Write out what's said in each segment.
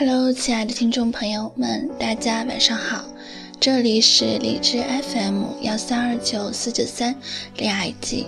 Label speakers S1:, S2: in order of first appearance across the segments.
S1: Hello，亲爱的听众朋友们，大家晚上好，这里是荔枝 FM 幺三二九四九三恋爱季。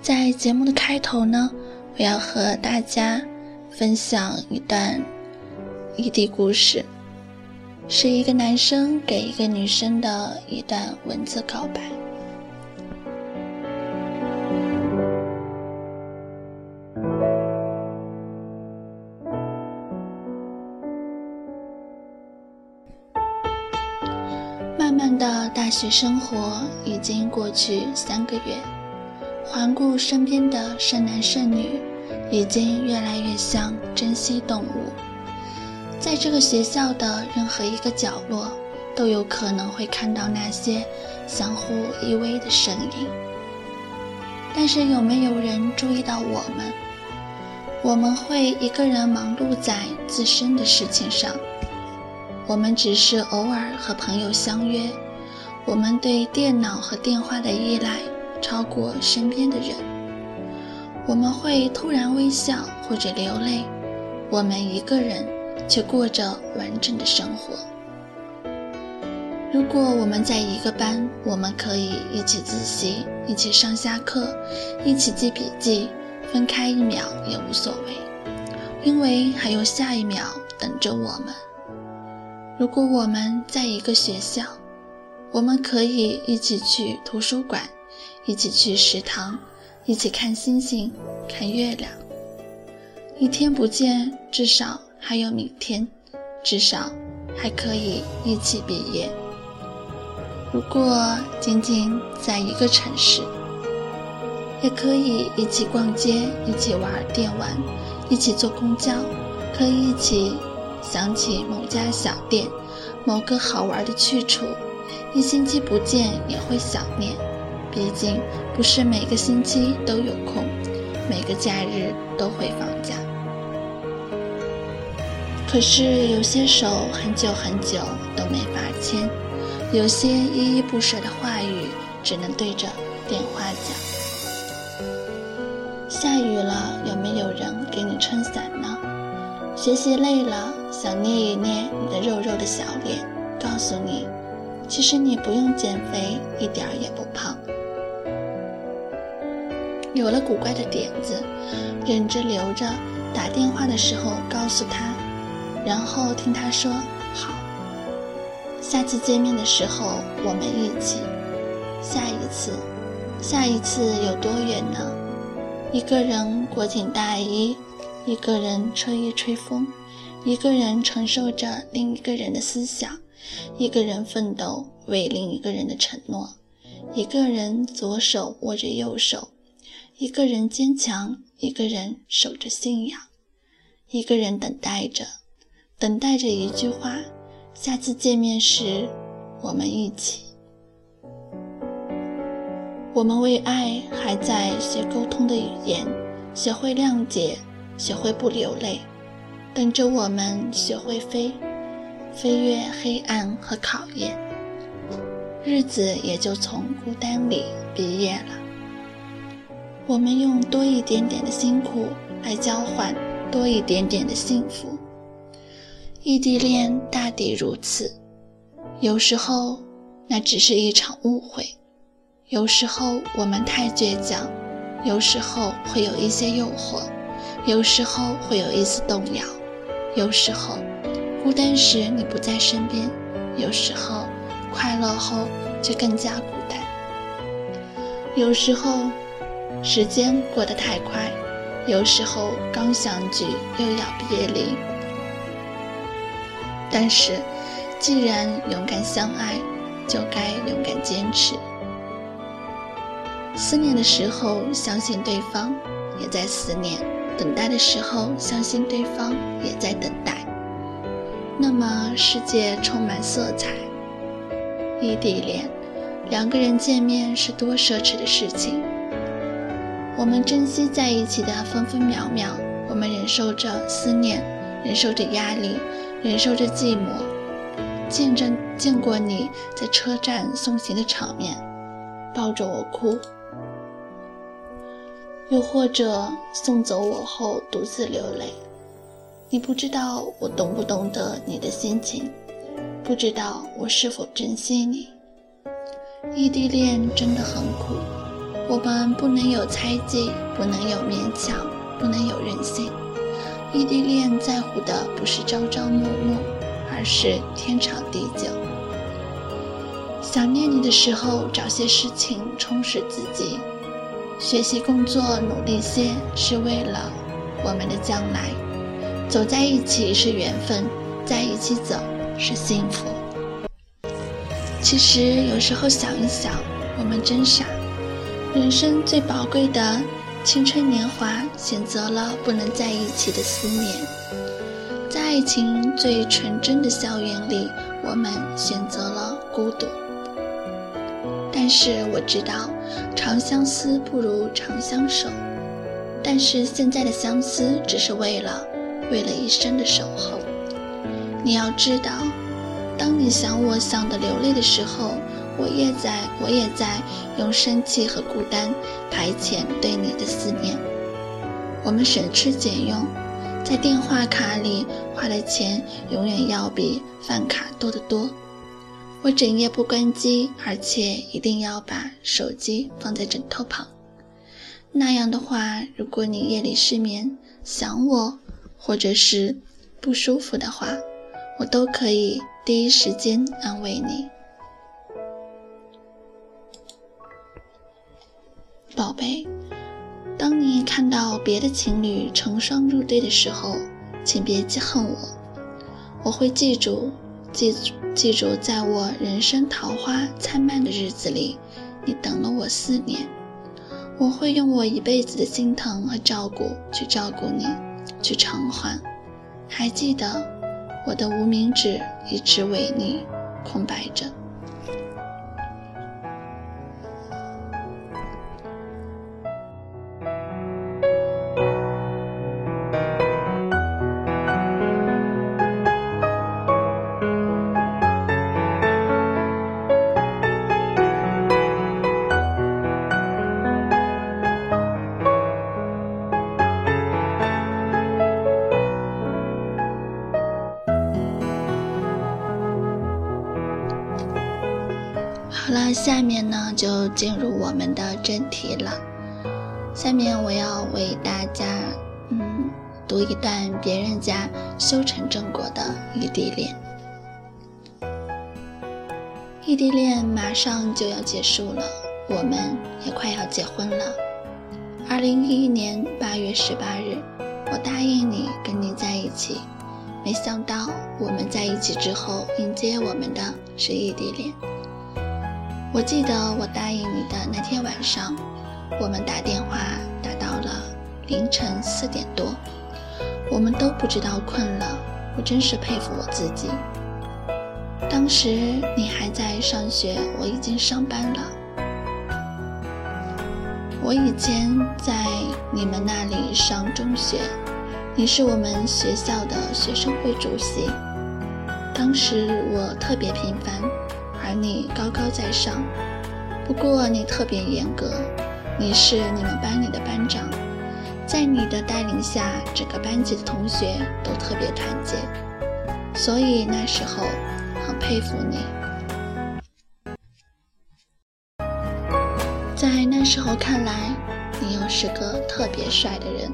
S1: 在节目的开头呢，我要和大家分享一段异地故事，是一个男生给一个女生的一段文字告白。慢的大学生活已经过去三个月，环顾身边的剩男剩女，已经越来越像珍稀动物。在这个学校的任何一个角落，都有可能会看到那些相互依偎的身影。但是有没有人注意到我们？我们会一个人忙碌在自身的事情上。我们只是偶尔和朋友相约，我们对电脑和电话的依赖超过身边的人。我们会突然微笑或者流泪，我们一个人却过着完整的生活。如果我们在一个班，我们可以一起自习，一起上下课，一起记笔记，分开一秒也无所谓，因为还有下一秒等着我们。如果我们在一个学校，我们可以一起去图书馆，一起去食堂，一起看星星、看月亮。一天不见，至少还有明天，至少还可以一起毕业。如果仅仅在一个城市，也可以一起逛街，一起玩电玩，一起坐公交，可以一起。想起某家小店，某个好玩的去处，一星期不见也会想念。毕竟不是每个星期都有空，每个假日都会放假。可是有些手很久很久都没法牵，有些依依不舍的话语只能对着电话讲。下雨了，有没有人给你撑伞呢？学习累了。想捏一捏你的肉肉的小脸，告诉你，其实你不用减肥，一点儿也不胖。有了古怪的点子，忍着留着，打电话的时候告诉他，然后听他说好。下次见面的时候我们一起。下一次，下一次有多远呢？一个人裹紧大衣，一个人吹一吹风。一个人承受着另一个人的思想，一个人奋斗为另一个人的承诺，一个人左手握着右手，一个人坚强，一个人守着信仰，一个人等待着，等待着一句话：下次见面时，我们一起。我们为爱还在学沟通的语言，学会谅解，学会不流泪。等着我们学会飞，飞越黑暗和考验，日子也就从孤单里毕业了。我们用多一点点的辛苦来交换多一点点的幸福。异地恋大抵如此，有时候那只是一场误会，有时候我们太倔强，有时候会有一些诱惑，有时候会有一丝动摇。有时候，孤单时你不在身边；有时候，快乐后却更加孤单。有时候，时间过得太快；有时候，刚相聚又要别离。但是，既然勇敢相爱，就该勇敢坚持。思念的时候，相信对方也在思念。等待的时候，相信对方也在等待。那么，世界充满色彩。异地恋，两个人见面是多奢侈的事情。我们珍惜在一起的分分秒秒，我们忍受着思念，忍受着压力，忍受着寂寞，见证见过你在车站送行的场面，抱着我哭。又或者送走我后独自流泪，你不知道我懂不懂得你的心情，不知道我是否珍惜你。异地恋真的很苦，我们不能有猜忌，不能有勉强，不能有任性。异地恋在乎的不是朝朝暮暮，而是天长地久。想念你的时候，找些事情充实自己，学习工作努力些，是为了我们的将来。走在一起是缘分，在一起走是幸福。其实有时候想一想，我们真傻。人生最宝贵的青春年华，选择了不能在一起的思念；在爱情最纯真的校园里，我们选择了孤独。但是我知道，长相思不如长相守。但是现在的相思，只是为了。为了一生的守候，你要知道，当你想我想的流泪的时候，我也在，我也在用生气和孤单排遣对你的思念。我们省吃俭用，在电话卡里花的钱永远要比饭卡多得多。我整夜不关机，而且一定要把手机放在枕头旁。那样的话，如果你夜里失眠想我。或者是不舒服的话，我都可以第一时间安慰你，宝贝。当你看到别的情侣成双入对的时候，请别记恨我，我会记住，记记住，在我人生桃花灿烂的日子里，你等了我四年，我会用我一辈子的心疼和照顾去照顾你。去偿还，还记得我的无名指一直为你空白着。好了，下面呢就进入我们的正题了。下面我要为大家，嗯，读一段别人家修成正果的异地恋。异地恋马上就要结束了，我们也快要结婚了。二零一一年八月十八日，我答应你跟你在一起，没想到我们在一起之后，迎接我们的是异地恋。我记得我答应你的那天晚上，我们打电话打到了凌晨四点多，我们都不知道困了。我真是佩服我自己。当时你还在上学，我已经上班了。我以前在你们那里上中学，你是我们学校的学生会主席。当时我特别平凡。而你高高在上，不过你特别严格，你是你们班里的班长，在你的带领下，整个班级的同学都特别团结，所以那时候很佩服你。在那时候看来，你又是个特别帅的人，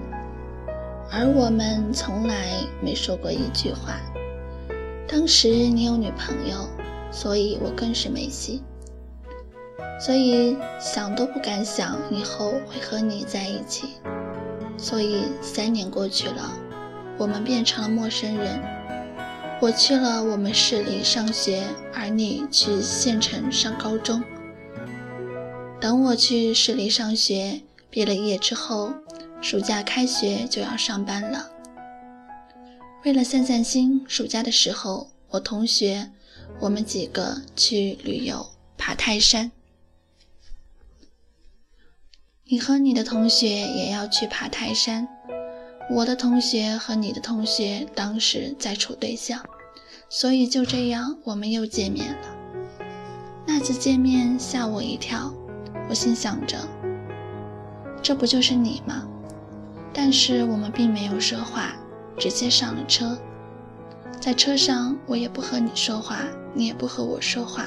S1: 而我们从来没说过一句话。当时你有女朋友。所以我更是没戏，所以想都不敢想以后会和你在一起。所以三年过去了，我们变成了陌生人。我去了我们市里上学，而你去县城上高中。等我去市里上学，毕了业之后，暑假开学就要上班了。为了散散心，暑假的时候，我同学。我们几个去旅游，爬泰山。你和你的同学也要去爬泰山。我的同学和你的同学当时在处对象，所以就这样我们又见面了。那次见面吓我一跳，我心想着，这不就是你吗？但是我们并没有说话，直接上了车。在车上，我也不和你说话，你也不和我说话，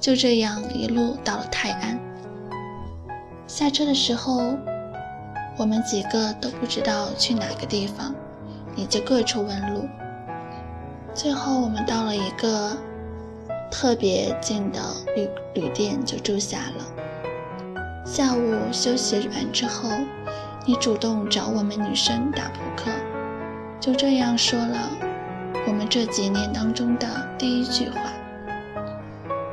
S1: 就这样一路到了泰安。下车的时候，我们几个都不知道去哪个地方，你就各处问路。最后，我们到了一个特别近的旅旅店，就住下了。下午休息完之后，你主动找我们女生打扑克，就这样说了我们这几年当中的第一句话。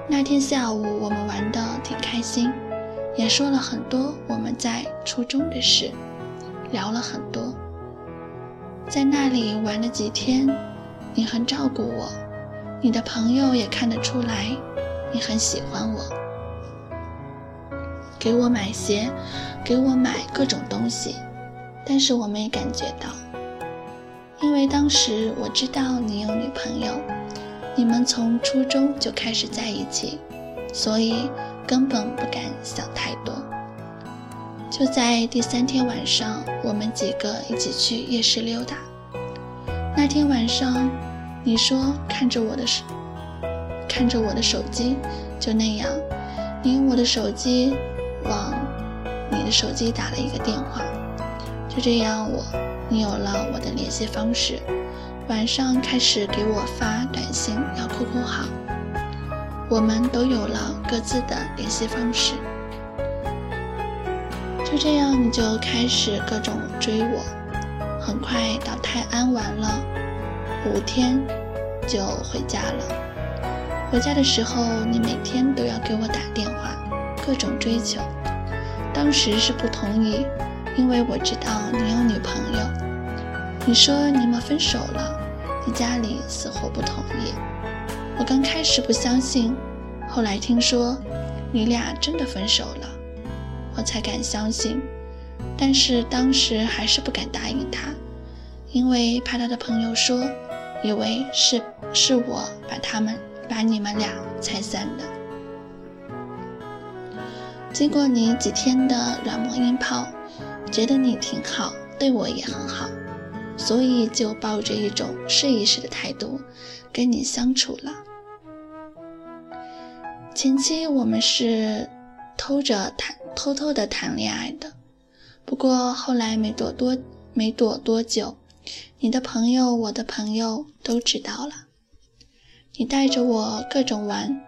S1: 那天下午，我们玩的挺开心，也说了很多我们在初中的事，聊了很多。在那里玩了几天。你很照顾我，你的朋友也看得出来，你很喜欢我，给我买鞋，给我买各种东西，但是我没感觉到，因为当时我知道你有女朋友，你们从初中就开始在一起，所以根本不敢想太多。就在第三天晚上，我们几个一起去夜市溜达。那天晚上，你说看着我的手，看着我的手机，就那样，你用我的手机往你的手机打了一个电话，就这样，我你有了我的联系方式，晚上开始给我发短信要 QQ 号，我们都有了各自的联系方式，就这样，你就开始各种追我。很快到泰安玩了五天，就回家了。回家的时候，你每天都要给我打电话，各种追求。当时是不同意，因为我知道你有女朋友。你说你们分手了，你家里死活不同意。我刚开始不相信，后来听说你俩真的分手了，我才敢相信。但是当时还是不敢答应他，因为怕他的朋友说，以为是是我把他们把你们俩拆散的。经过你几天的软磨硬泡，觉得你挺好，对我也很好，所以就抱着一种试一试的态度跟你相处了。前期我们是偷着谈，偷偷的谈恋爱的。不过后来没躲多没躲多久，你的朋友、我的朋友都知道了。你带着我各种玩，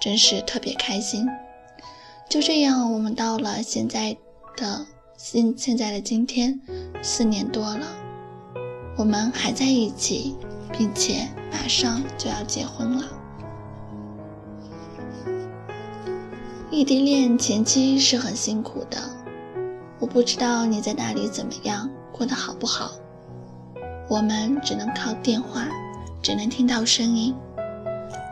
S1: 真是特别开心。就这样，我们到了现在的现现在的今天，四年多了，我们还在一起，并且马上就要结婚了。异地恋前期是很辛苦的。我不知道你在那里怎么样，过得好不好？我们只能靠电话，只能听到声音。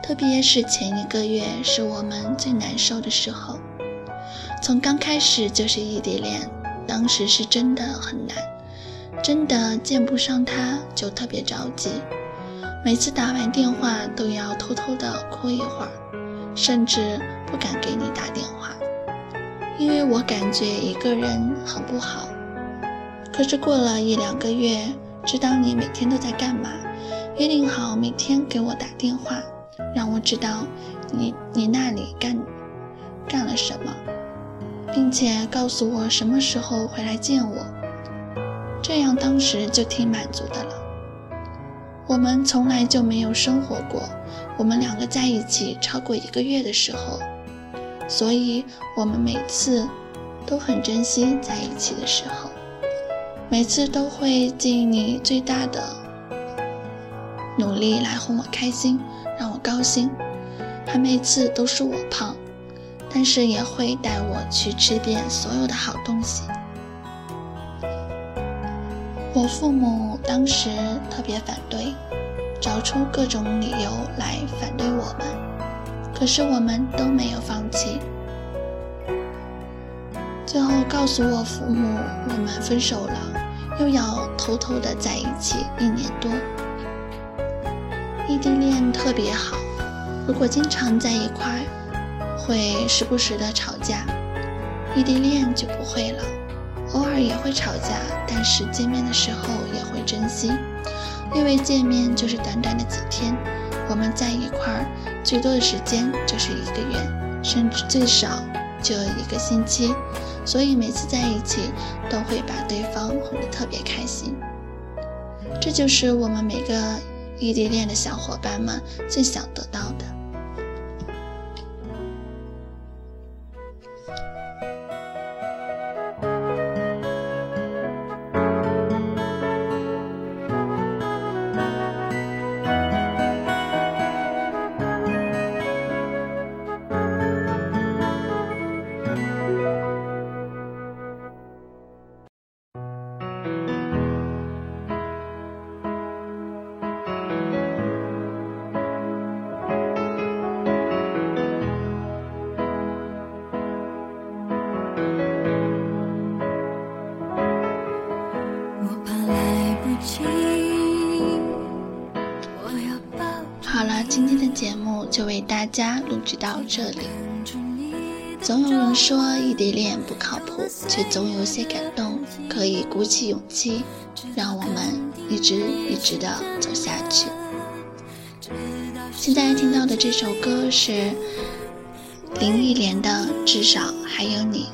S1: 特别是前一个月，是我们最难受的时候。从刚开始就是异地恋，当时是真的很难，真的见不上他就特别着急。每次打完电话都要偷偷的哭一会儿，甚至不敢给你打电话。因为我感觉一个人很不好，可是过了一两个月，知道你每天都在干嘛，约定好每天给我打电话，让我知道你你那里干干了什么，并且告诉我什么时候回来见我，这样当时就挺满足的了。我们从来就没有生活过，我们两个在一起超过一个月的时候。所以，我们每次都很珍惜在一起的时候，每次都会尽你最大的努力来哄我开心，让我高兴。还每次都是我胖，但是也会带我去吃遍所有的好东西。我父母当时特别反对，找出各种理由来反对我们。可是我们都没有放弃，最后告诉我父母我们分手了，又要偷偷的在一起一年多。异地恋特别好，如果经常在一块，会时不时的吵架；异地恋就不会了，偶尔也会吵架，但是见面的时候也会珍惜，因为见面就是短短的几天，我们在一块儿最多的时间就是一个月，甚至最少就一个星期，所以每次在一起都会把对方哄得特别开心。这就是我们每个异地恋的小伙伴们最想得到的。大家录制到这里。总有人说异地恋不靠谱，却总有些感动可以鼓起勇气，让我们一直一直的走下去。现在听到的这首歌是林忆莲的《至少还有你》。